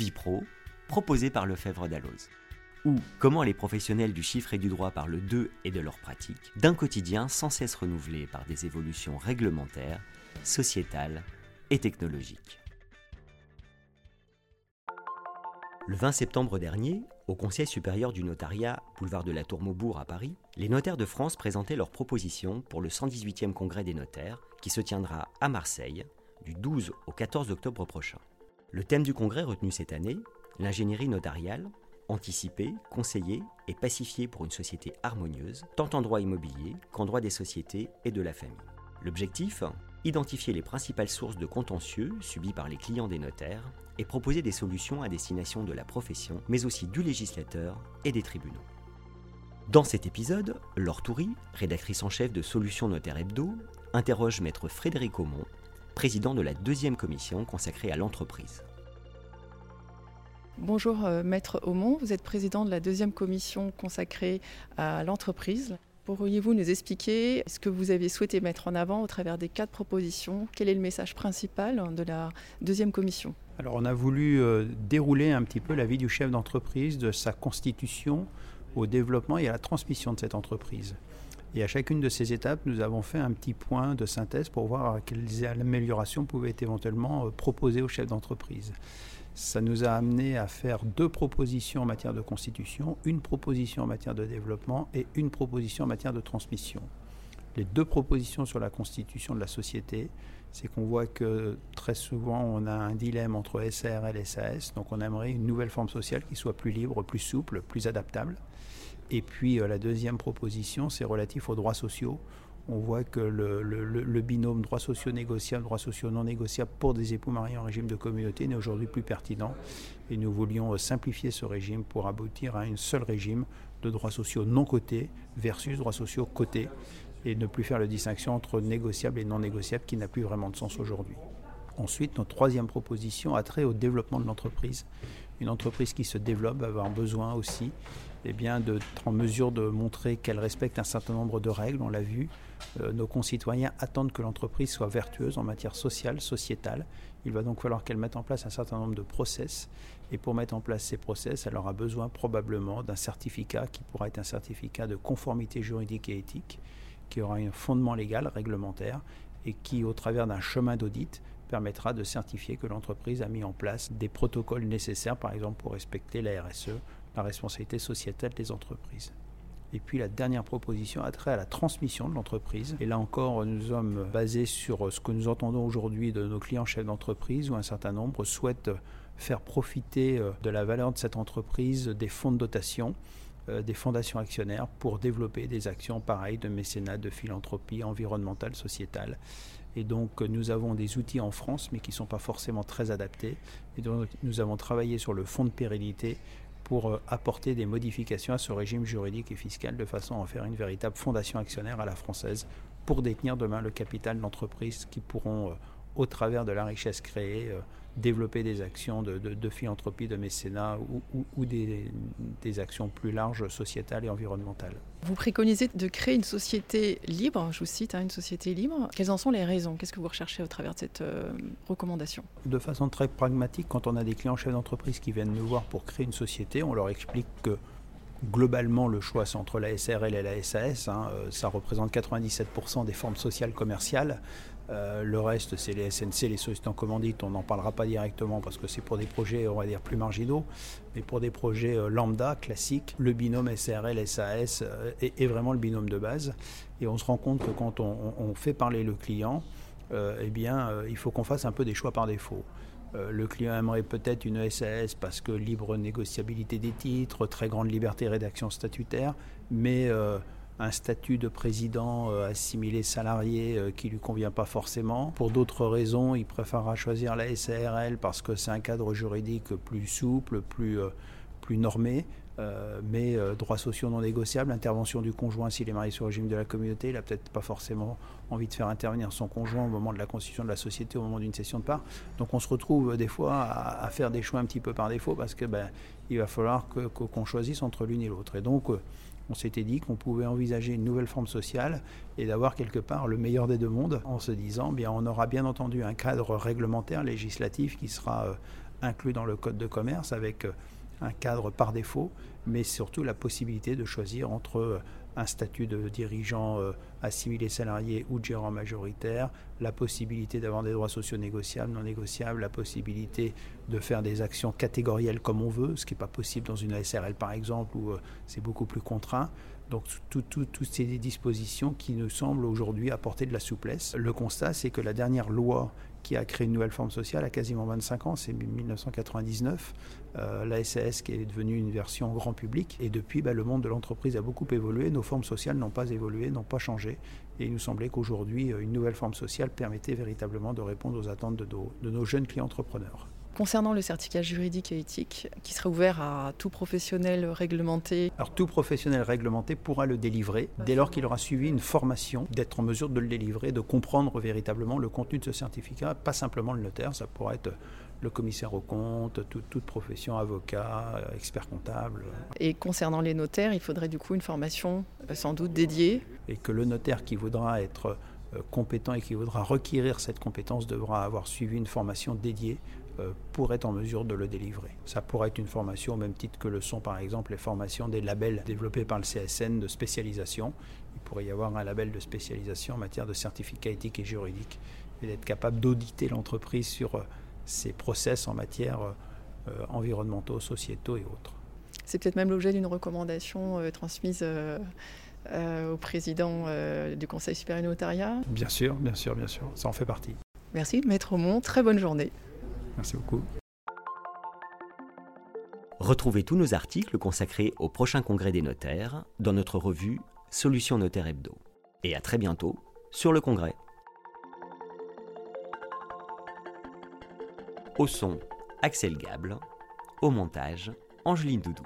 Vie Pro, proposé par Lefebvre Dalloz. Ou comment les professionnels du chiffre et du droit parlent d'eux et de leurs pratiques, d'un quotidien sans cesse renouvelé par des évolutions réglementaires, sociétales et technologiques. Le 20 septembre dernier, au Conseil supérieur du notariat, boulevard de la Tour Maubourg à Paris, les notaires de France présentaient leurs propositions pour le 118e congrès des notaires qui se tiendra à Marseille du 12 au 14 octobre prochain. Le thème du congrès retenu cette année, l'ingénierie notariale, anticiper, conseiller et pacifier pour une société harmonieuse, tant en droit immobilier qu'en droit des sociétés et de la famille. L'objectif Identifier les principales sources de contentieux subis par les clients des notaires et proposer des solutions à destination de la profession, mais aussi du législateur et des tribunaux. Dans cet épisode, Laure Toury, rédactrice en chef de Solutions Notaires Hebdo, interroge maître Frédéric Aumont, président de la deuxième commission consacrée à l'entreprise. Bonjour euh, Maître Aumont, vous êtes président de la deuxième commission consacrée à l'entreprise. Pourriez-vous nous expliquer ce que vous avez souhaité mettre en avant au travers des quatre propositions? Quel est le message principal de la deuxième commission? Alors on a voulu euh, dérouler un petit peu la vie du chef d'entreprise, de sa constitution au développement et à la transmission de cette entreprise. Et à chacune de ces étapes, nous avons fait un petit point de synthèse pour voir quelles améliorations pouvaient être éventuellement euh, proposées au chef d'entreprise. Ça nous a amené à faire deux propositions en matière de constitution, une proposition en matière de développement et une proposition en matière de transmission. Les deux propositions sur la constitution de la société, c'est qu'on voit que très souvent on a un dilemme entre SARL et SAS, donc on aimerait une nouvelle forme sociale qui soit plus libre, plus souple, plus adaptable. Et puis euh, la deuxième proposition, c'est relatif aux droits sociaux on voit que le, binôme droits sociaux négociables, droits sociaux non négociables pour des époux mariés en régime de communauté n'est aujourd'hui plus pertinent. Et nous voulions euh, simplifier ce régime pour aboutir à un seul régime de droits sociaux non cotés versus droits sociaux cotés et ne plus faire la distinction entre négociables et non négociables qui n'a plus vraiment de sens aujourd'hui. Ensuite, notre troisième proposition a trait au développement de l'entreprise. Une entreprise qui se développe va avoir besoin aussi eh bien, d'être en mesure de montrer qu'elle respecte un certain nombre de règles, on l'a vu. Euh, nos concitoyens attendent que l'entreprise soit vertueuse en matière sociale, sociétale. Il va donc falloir qu'elle mette en place un certain nombre de process. Et pour mettre en place ces process, elle aura besoin probablement d'un certificat qui pourra être un certificat de conformité juridique et éthique, qui aura un fondement légal, réglementaire, et qui, au travers d'un chemin d'audit, permettra de certifier que l'entreprise a mis en place des protocoles nécessaires, par exemple pour respecter la RSE, la responsabilité sociétale des entreprises. Et puis la dernière proposition a trait à la transmission de l'entreprise. Et là encore, nous sommes basés sur ce que nous entendons aujourd'hui de nos clients chefs d'entreprise, où un certain nombre souhaitent faire profiter euh, de la valeur de cette entreprise des fonds de dotation, des fondations actionnaires, pour développer des actions pareilles de mécénat, de philanthropie environnementale, sociétale. Et donc nous avons des outils en France, mais qui ne sont pas forcément très adaptés. Et donc nous avons travaillé sur le fonds de pérennité pour euh, apporter des modifications à ce régime juridique et fiscal de façon à en faire une véritable fondation actionnaire à la française pour détenir demain le capital de l'entreprise qui pourront, euh, au travers de la richesse créée, euh, développer des actions de, philanthropie, de mécénat ou, des, actions plus larges sociétales et environnementales. Vous préconisez de créer une société libre, je vous cite, hein, une société libre. Quelles en sont les raisons? Qu'est-ce que vous recherchez au travers de cette euh, recommandation? De façon très pragmatique, quand on a des clients chefs d'entreprise qui viennent nous voir pour créer une société, on leur explique que globalement, le choix entre la SRL et la SAS. Hein, euh, ça représente 97% des formes sociales commerciales. Euh, le reste, c'est les SNC, les sociétés en commandite. On n'en parlera pas directement parce que c'est pour des projets, on va dire, plus marginaux. Mais pour des projets euh, lambda, classiques, le binôme SRL-SAS est, vraiment le binôme de base. Et on se rend compte que quand on, fait parler le client, eh bien, il faut qu'on fasse un peu des choix par défaut. Euh, le client aimerait peut-être une SAS parce que libre négociabilité des titres, très grande liberté rédaction statutaire, mais euh, un statut de président euh, assimilé salarié qui ne lui convient pas forcément. Pour d'autres raisons, il préférera choisir la SARL parce que c'est un cadre juridique plus souple, plus, plus normé. Euh, mais euh, droits sociaux non négociables, intervention du conjoint s'il est marié sur le régime de la communauté, il n'a peut-être pas forcément envie de faire intervenir son conjoint au moment de la constitution de la société, au moment d'une session de part. Donc on se retrouve euh, des fois à, faire des choix un petit peu par défaut parce que ben, il va falloir qu'on choisisse entre l'une et l'autre. Et donc on s'était dit qu'on pouvait envisager une nouvelle forme sociale et d'avoir quelque part le meilleur des deux mondes en se disant bien on aura bien entendu un cadre réglementaire législatif qui sera inclus dans le code de commerce avec un cadre par défaut, mais surtout la possibilité de choisir entre un statut de dirigeant euh, assimilé salarié ou de gérant majoritaire, la possibilité d'avoir des droits sociaux négociables, non négociables, la possibilité de faire des actions catégorielles comme on veut, ce qui n'est pas possible dans une ASRL par exemple où euh, c'est beaucoup plus contraint. Donc toutes ces dispositions qui nous semblent aujourd'hui apporter de la souplesse. Le constat, c'est que la dernière loi qui a créé une nouvelle forme sociale a quasiment 25 ans, c'est 1999. Euh, la SAS qui est devenue une version grand public. Et depuis, bah, le monde de l'entreprise a beaucoup évolué. Nos formes sociales n'ont pas évolué, n'ont pas changé. Et il nous semblait qu'aujourd'hui, euh, une nouvelle forme sociale permettait véritablement de répondre aux attentes de de nos jeunes clients entrepreneurs. Concernant le certificat juridique et éthique, qui serait ouvert à tout professionnel réglementé Alors tout professionnel réglementé pourra le délivrer dès lors qu'il aura suivi une formation, d'être en mesure de le délivrer, de comprendre véritablement le contenu de ce certificat, pas simplement le notaire, ça pourrait être le commissaire aux comptes, toute profession, avocat, expert comptable. Et concernant les notaires, il faudrait du coup une formation euh, sans doute dédiée. Et que le notaire qui voudra être euh, compétent et qui voudra requérir cette compétence devra avoir suivi une formation dédiée euh, pour être en mesure de le délivrer. Ça pourrait être une formation au même titre que le sont par exemple les formations des labels développés par le CSN de spécialisation. Il pourrait y avoir un label de spécialisation en matière de certificat éthique et juridique et d'être capable d'auditer l'entreprise sur euh, ses process en matière euh, environnementaux, sociétaux et autres. C'est peut-être même l'objet d'une recommandation transmise au président du Conseil supérieur notariat Bien sûr, bien sûr, bien sûr, ça en fait partie. Merci, Maître Aumont, très bonne journée. Merci beaucoup. Retrouvez tous nos articles consacrés au prochain congrès des notaires dans notre revue Solutions Notaire Hebdo. Et à très bientôt sur le congrès. Au son, Axel Gable. Au montage, Angeline Doudou.